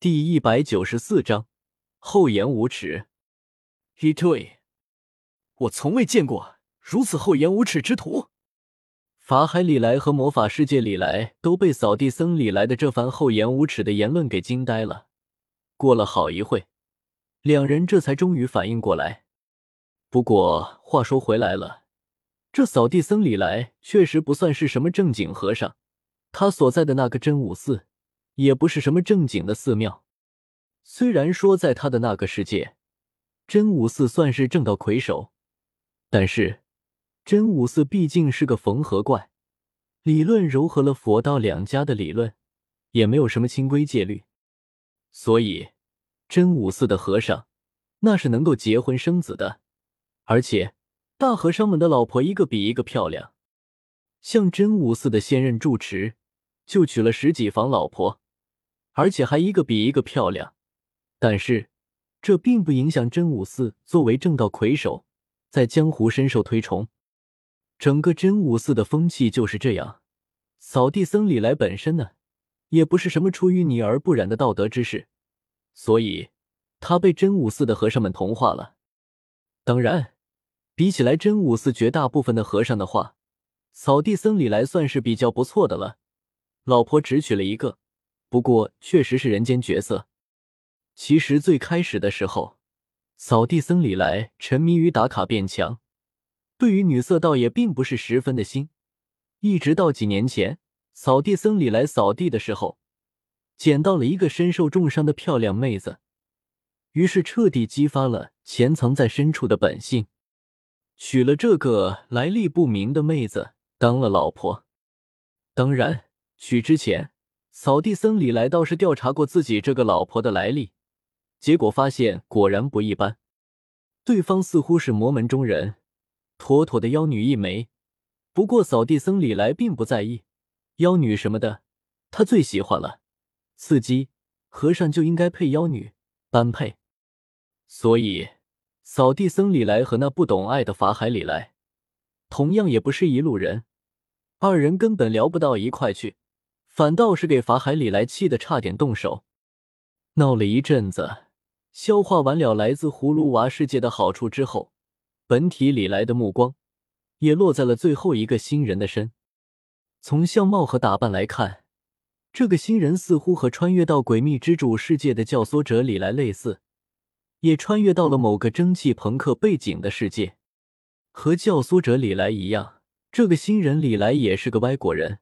第一百九十四章厚颜无耻。一对，我从未见过如此厚颜无耻之徒。法海里来和魔法世界里来都被扫地僧里来的这番厚颜无耻的言论给惊呆了。过了好一会，两人这才终于反应过来。不过话说回来了，这扫地僧里来确实不算是什么正经和尚，他所在的那个真武寺也不是什么正经的寺庙。虽然说在他的那个世界，真武寺算是正道魁首，但是。真武寺毕竟是个缝合怪，理论糅合了佛道两家的理论，也没有什么清规戒律，所以真武寺的和尚那是能够结婚生子的，而且大和尚们的老婆一个比一个漂亮，像真武寺的现任住持就娶了十几房老婆，而且还一个比一个漂亮，但是这并不影响真武寺作为正道魁首，在江湖深受推崇。整个真武寺的风气就是这样。扫地僧李来本身呢，也不是什么出淤泥而不染的道德之士，所以他被真武寺的和尚们同化了。当然，比起来真武寺绝大部分的和尚的话，扫地僧李来算是比较不错的了。老婆只娶了一个，不过确实是人间绝色。其实最开始的时候，扫地僧李来沉迷于打卡变强。对于女色倒也并不是十分的新，一直到几年前，扫地僧李来扫地的时候，捡到了一个身受重伤的漂亮妹子，于是彻底激发了潜藏在深处的本性，娶了这个来历不明的妹子当了老婆。当然，娶之前，扫地僧李来倒是调查过自己这个老婆的来历，结果发现果然不一般，对方似乎是魔门中人。妥妥的妖女一枚，不过扫地僧李来并不在意，妖女什么的，他最喜欢了，刺激和尚就应该配妖女，般配。所以扫地僧李来和那不懂爱的法海李来，同样也不是一路人，二人根本聊不到一块去，反倒是给法海李来气得差点动手，闹了一阵子，消化完了来自葫芦娃世界的好处之后。本体李来的目光也落在了最后一个新人的身。从相貌和打扮来看，这个新人似乎和穿越到诡秘之主世界的教唆者李来类似，也穿越到了某个蒸汽朋克背景的世界。和教唆者李来一样，这个新人李来也是个歪果人，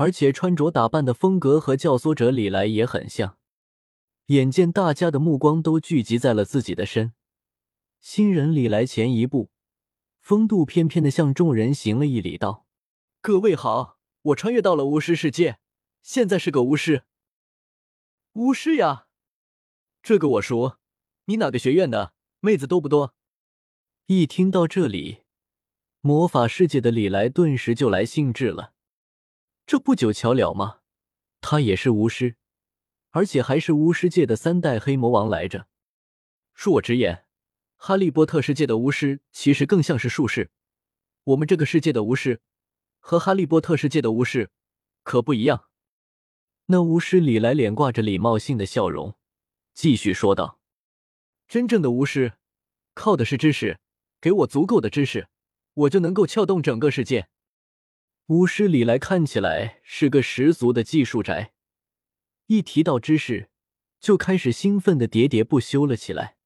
而且穿着打扮的风格和教唆者李来也很像。眼见大家的目光都聚集在了自己的身。新人李来前一步，风度翩翩的向众人行了一礼，道：“各位好，我穿越到了巫师世界，现在是个巫师。巫师呀，这个我熟。你哪个学院的？妹子多不多？”一听到这里，魔法世界的李来顿时就来兴致了。这不久巧了吗？他也是巫师，而且还是巫师界的三代黑魔王来着。恕我直言。哈利波特世界的巫师其实更像是术士，我们这个世界的巫师和哈利波特世界的巫师可不一样。那巫师李来脸挂着礼貌性的笑容，继续说道：“真正的巫师靠的是知识，给我足够的知识，我就能够撬动整个世界。”巫师李来看起来是个十足的技术宅，一提到知识，就开始兴奋的喋喋不休了起来。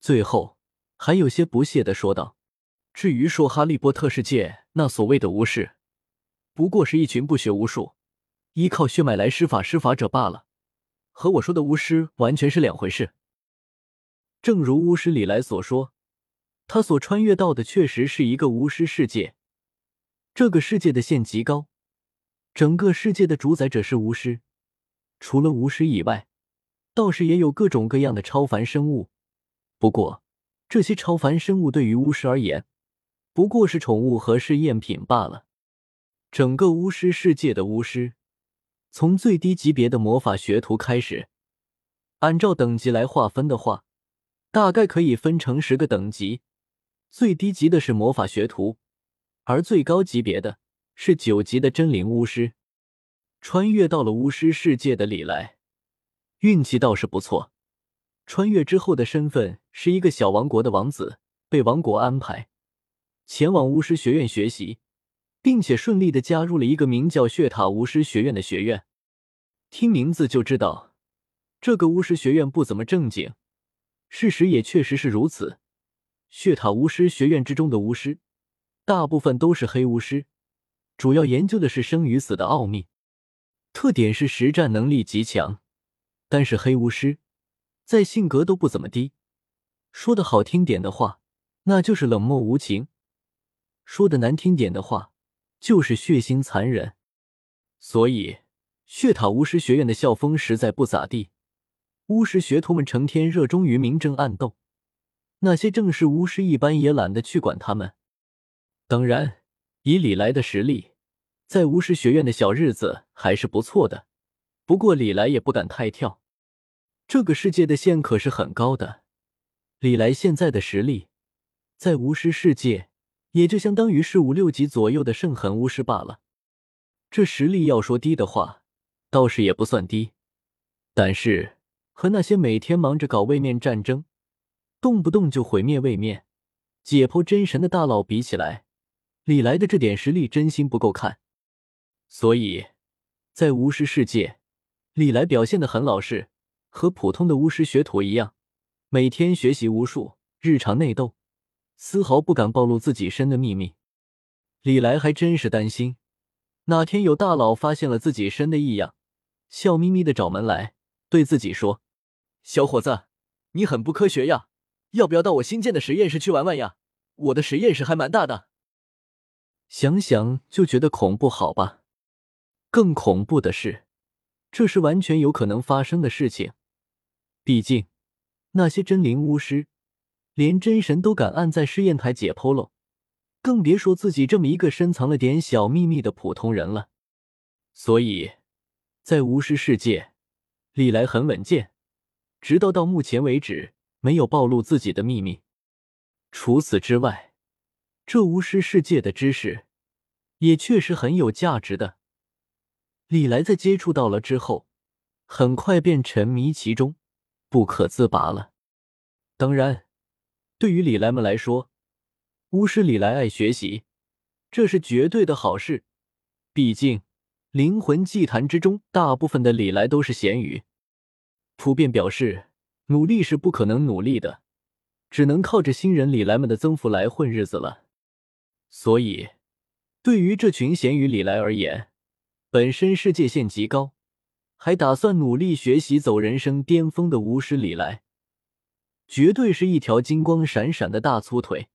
最后，还有些不屑的说道：“至于说哈利波特世界那所谓的巫师，不过是一群不学无术、依靠血脉来施法施法者罢了，和我说的巫师完全是两回事。”正如巫师李来所说，他所穿越到的确实是一个巫师世界，这个世界的线极高，整个世界的主宰者是巫师，除了巫师以外，倒是也有各种各样的超凡生物。不过，这些超凡生物对于巫师而言，不过是宠物和试验品罢了。整个巫师世界的巫师，从最低级别的魔法学徒开始，按照等级来划分的话，大概可以分成十个等级。最低级的是魔法学徒，而最高级别的是九级的真灵巫师。穿越到了巫师世界的李来，运气倒是不错。穿越之后的身份是一个小王国的王子，被王国安排前往巫师学院学习，并且顺利的加入了一个名叫血塔巫师学院的学院。听名字就知道，这个巫师学院不怎么正经。事实也确实是如此。血塔巫师学院之中的巫师，大部分都是黑巫师，主要研究的是生与死的奥秘，特点是实战能力极强。但是黑巫师在性格都不怎么低，说的好听点的话，那就是冷漠无情；说的难听点的话，就是血腥残忍。所以，血塔巫师学院的校风实在不咋地。巫师学徒们成天热衷于明争暗斗，那些正式巫师一般也懒得去管他们。当然，以李来的实力，在巫师学院的小日子还是不错的。不过李来也不敢太跳，这个世界的线可是很高的。李来现在的实力，在巫师世界也就相当于是五六级左右的圣痕巫师罢了。这实力要说低的话，倒是也不算低，但是。和那些每天忙着搞位面战争，动不动就毁灭位面、解剖真神的大佬比起来，李来的这点实力真心不够看。所以，在巫师世界，李来表现的很老实，和普通的巫师学徒一样，每天学习巫术，日常内斗，丝毫不敢暴露自己身的秘密。李来还真是担心，哪天有大佬发现了自己身的异样，笑眯眯的找门来，对自己说。小伙子，你很不科学呀！要不要到我新建的实验室去玩玩呀？我的实验室还蛮大的。想想就觉得恐怖，好吧？更恐怖的是，这是完全有可能发生的事情。毕竟，那些真灵巫师连真神都敢按在试验台解剖喽，更别说自己这么一个深藏了点小秘密的普通人了。所以，在巫师世界，历来很稳健。直到到目前为止，没有暴露自己的秘密。除此之外，这巫师世界的知识也确实很有价值的。李来在接触到了之后，很快便沉迷其中，不可自拔了。当然，对于李来们来说，巫师李来爱学习，这是绝对的好事。毕竟，灵魂祭坛之中，大部分的李来都是咸鱼。普遍表示，努力是不可能努力的，只能靠着新人李来们的增幅来混日子了。所以，对于这群咸鱼李来而言，本身世界线极高，还打算努力学习走人生巅峰的巫师李来，绝对是一条金光闪闪的大粗腿。